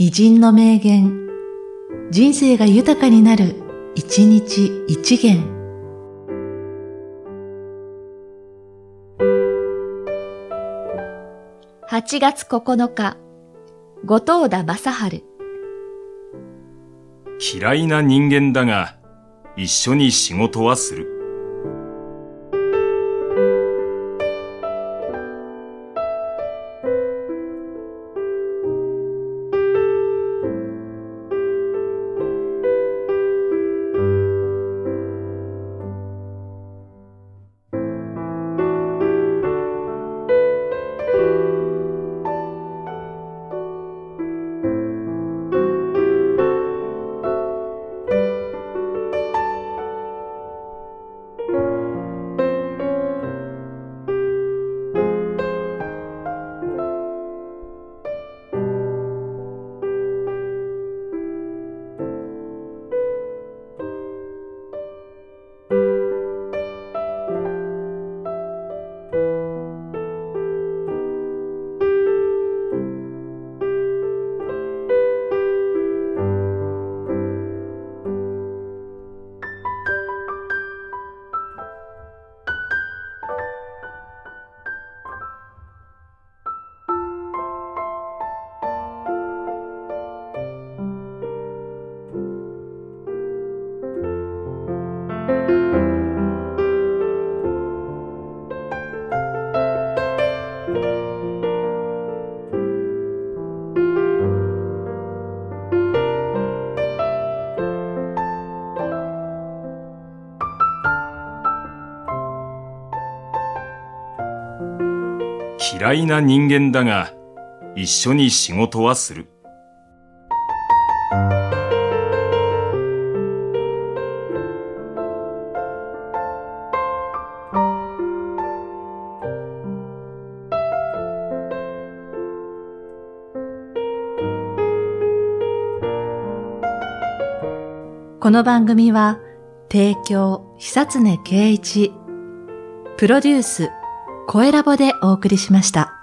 偉人の名言、人生が豊かになる、一日一元。8月9日、後藤田正治。嫌いな人間だが、一緒に仕事はする。嫌いな人間だが、一緒に仕事はする。この番組は、提供、久常圭一、プロデュース、声ラボでお送りしました。